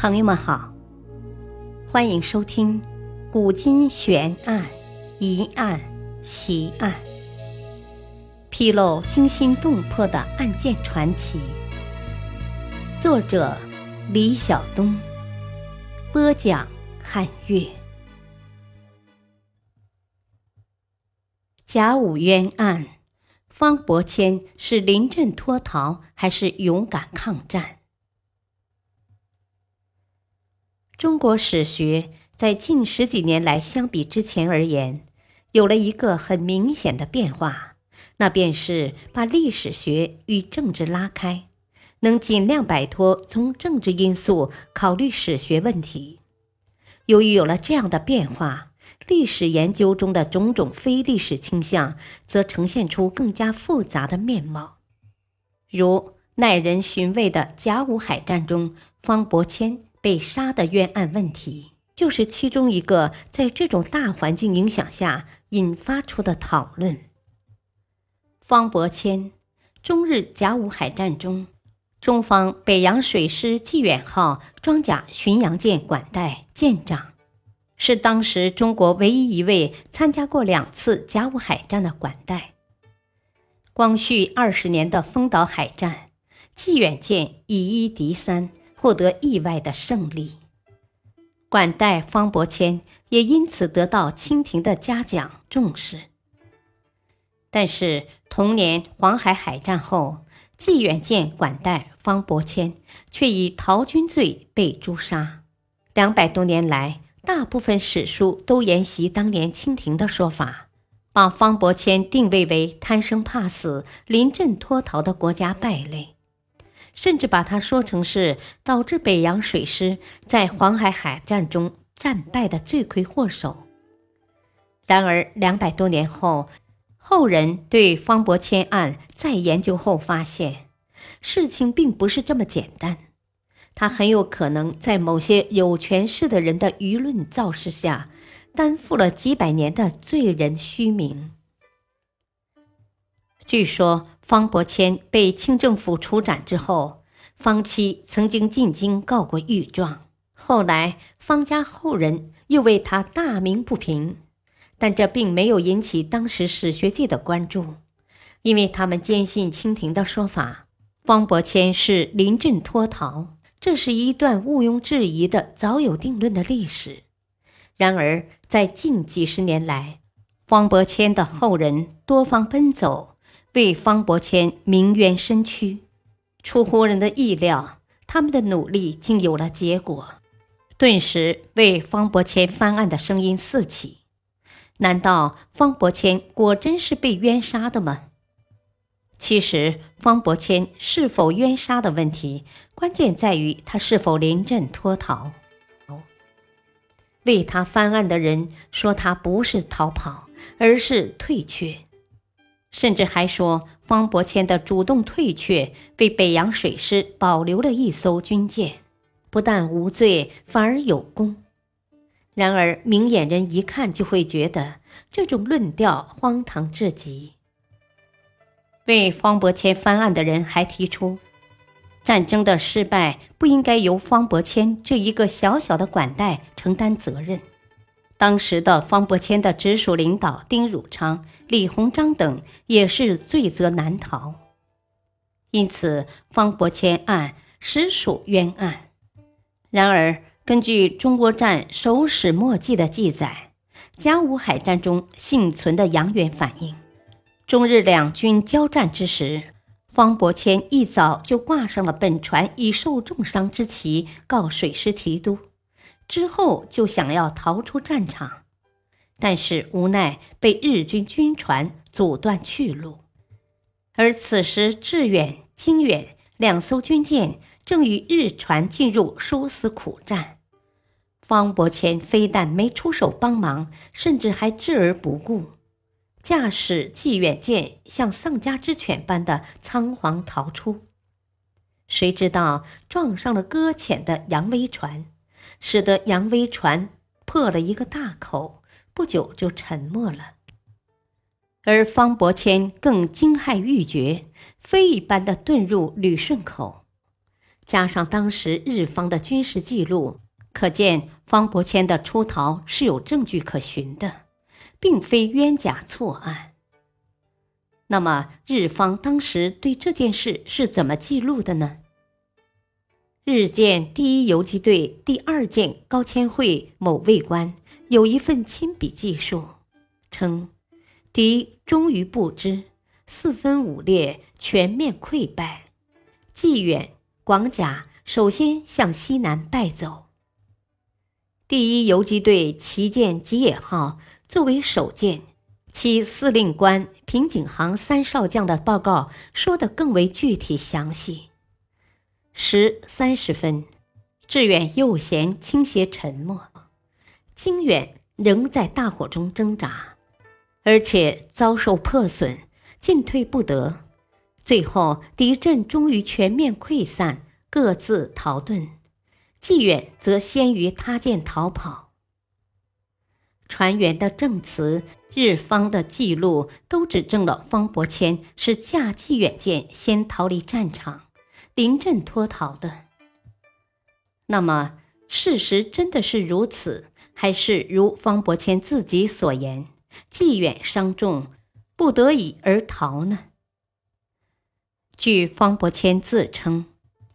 朋友们好，欢迎收听《古今悬案、疑案、奇案》，披露惊心动魄的案件传奇。作者：李晓东，播讲：汉月。甲午冤案，方伯谦是临阵脱逃，还是勇敢抗战？中国史学在近十几年来相比之前而言，有了一个很明显的变化，那便是把历史学与政治拉开，能尽量摆脱从政治因素考虑史学问题。由于有了这样的变化，历史研究中的种种非历史倾向则呈现出更加复杂的面貌，如耐人寻味的甲午海战中，方伯谦。被杀的冤案问题，就是其中一个在这种大环境影响下引发出的讨论。方伯谦，中日甲午海战中，中方北洋水师济远号装甲巡洋舰管带舰长，是当时中国唯一一位参加过两次甲午海战的管带。光绪二十年的丰岛海战，济远舰以一敌三。获得意外的胜利，管带方伯谦也因此得到清廷的嘉奖重视。但是同年黄海海战后，济远舰管带方伯谦却以逃军罪被诛杀。两百多年来，大部分史书都沿袭当年清廷的说法，把方伯谦定位为贪生怕死、临阵脱逃的国家败类。甚至把他说成是导致北洋水师在黄海海战中战败的罪魁祸首。然而，两百多年后，后人对方伯谦案再研究后发现，事情并不是这么简单。他很有可能在某些有权势的人的舆论造势下，担负了几百年的罪人虚名。据说。方伯谦被清政府处斩之后，方妻曾经进京告过御状。后来方家后人又为他大鸣不平，但这并没有引起当时史学界的关注，因为他们坚信清廷的说法：方伯谦是临阵脱逃，这是一段毋庸置疑的、早有定论的历史。然而，在近几十年来，方伯谦的后人多方奔走。为方伯谦鸣冤申屈，出乎人的意料，他们的努力竟有了结果。顿时，为方伯谦翻案的声音四起。难道方伯谦果真是被冤杀的吗？其实，方伯谦是否冤杀的问题，关键在于他是否临阵脱逃。为他翻案的人说，他不是逃跑，而是退却。甚至还说，方伯谦的主动退却，为北洋水师保留了一艘军舰，不但无罪，反而有功。然而，明眼人一看就会觉得这种论调荒唐至极。为方伯谦翻案的人还提出，战争的失败不应该由方伯谦这一个小小的管带承担责任。当时的方伯谦的直属领导丁汝昌、李鸿章等也是罪责难逃，因此方伯谦案实属冤案。然而，根据中国战手史墨迹的记载，甲午海战中幸存的杨元反映，中日两军交战之时，方伯谦一早就挂上了本船已受重伤之旗，告水师提督。之后就想要逃出战场，但是无奈被日军军船阻断去路。而此时致远、经远两艘军舰正与日船进入殊死苦战，方伯谦非但没出手帮忙，甚至还置而不顾，驾驶济远舰像丧家之犬般的仓皇逃出。谁知道撞上了搁浅的扬威船。使得扬威船破了一个大口，不久就沉没了。而方伯谦更惊骇欲绝，飞一般的遁入旅顺口。加上当时日方的军事记录，可见方伯谦的出逃是有证据可循的，并非冤假错案。那么，日方当时对这件事是怎么记录的呢？日舰第一游击队第二舰高千惠某尉官有一份亲笔记述，称敌终于不知，四分五裂，全面溃败。纪远、广甲首先向西南败走。第一游击队旗舰吉野号作为首舰，其司令官平井航三少将的报告说得更为具体详细。十三十分，志远右舷倾斜沉没，经远仍在大火中挣扎，而且遭受破损，进退不得。最后，敌阵终于全面溃散，各自逃遁。纪远则先于他舰逃跑。船员的证词、日方的记录都指证了方伯谦是驾纪远舰先逃离战场。临阵脱逃的，那么事实真的是如此，还是如方伯谦自己所言，纪远伤重，不得已而逃呢？据方伯谦自称，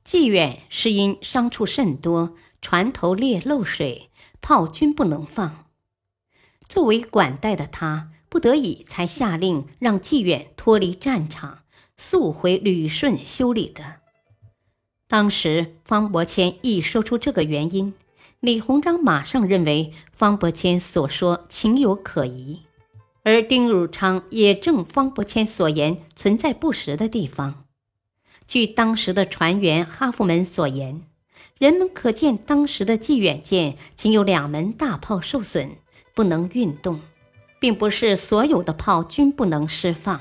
纪远是因伤处甚多，船头裂漏水，炮均不能放。作为管带的他，不得已才下令让纪远脱离战场，速回旅顺修理的。当时方伯谦一说出这个原因，李鸿章马上认为方伯谦所说情有可疑，而丁汝昌也正方伯谦所言存在不实的地方。据当时的船员哈夫门所言，人们可见当时的济远舰仅有两门大炮受损，不能运动，并不是所有的炮均不能释放，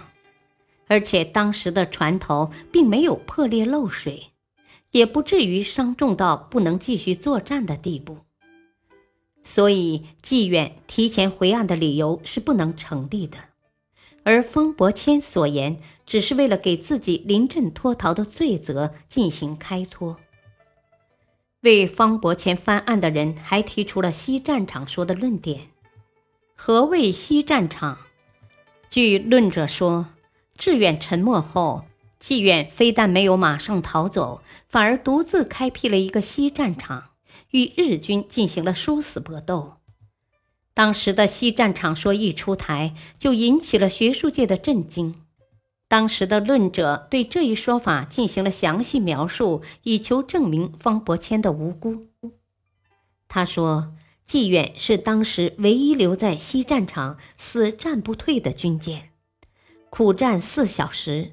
而且当时的船头并没有破裂漏水。也不至于伤重到不能继续作战的地步，所以纪远提前回岸的理由是不能成立的。而方伯谦所言只是为了给自己临阵脱逃的罪责进行开脱。为方伯谦翻案的人还提出了西战场说的论点。何谓西战场？据论者说，志远沉没后。纪远非但没有马上逃走，反而独自开辟了一个西战场，与日军进行了殊死搏斗。当时的西战场说一出台，就引起了学术界的震惊。当时的论者对这一说法进行了详细描述，以求证明方伯谦的无辜。他说：“纪远是当时唯一留在西战场死战不退的军舰，苦战四小时。”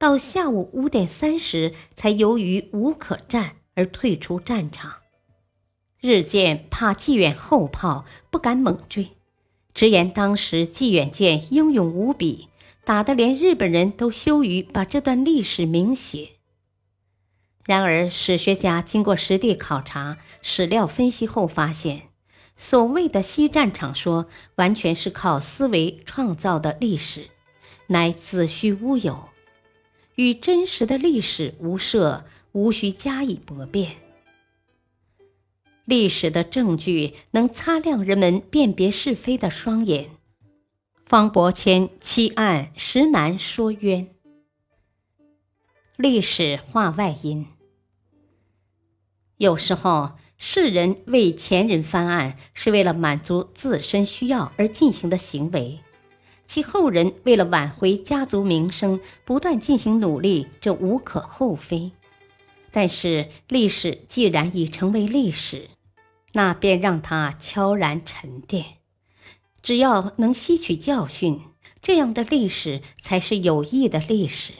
到下午五点三十，才由于无可战而退出战场。日舰怕纪远后炮，不敢猛追，直言当时纪远舰英勇无比，打得连日本人都羞于把这段历史明写。然而，史学家经过实地考察、史料分析后发现，所谓的西战场说，完全是靠思维创造的历史，乃子虚乌有。与真实的历史无涉，无需加以驳辩。历史的证据能擦亮人们辨别是非的双眼。方伯谦弃案实难说冤。历史化外因。有时候，世人为前人翻案，是为了满足自身需要而进行的行为。其后人为了挽回家族名声，不断进行努力，这无可厚非。但是历史既然已成为历史，那便让它悄然沉淀。只要能吸取教训，这样的历史才是有益的历史。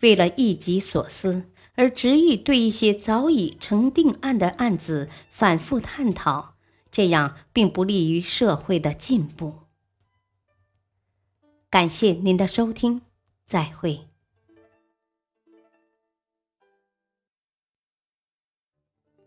为了一己所思而执意对一些早已成定案的案子反复探讨，这样并不利于社会的进步。感谢您的收听，再会。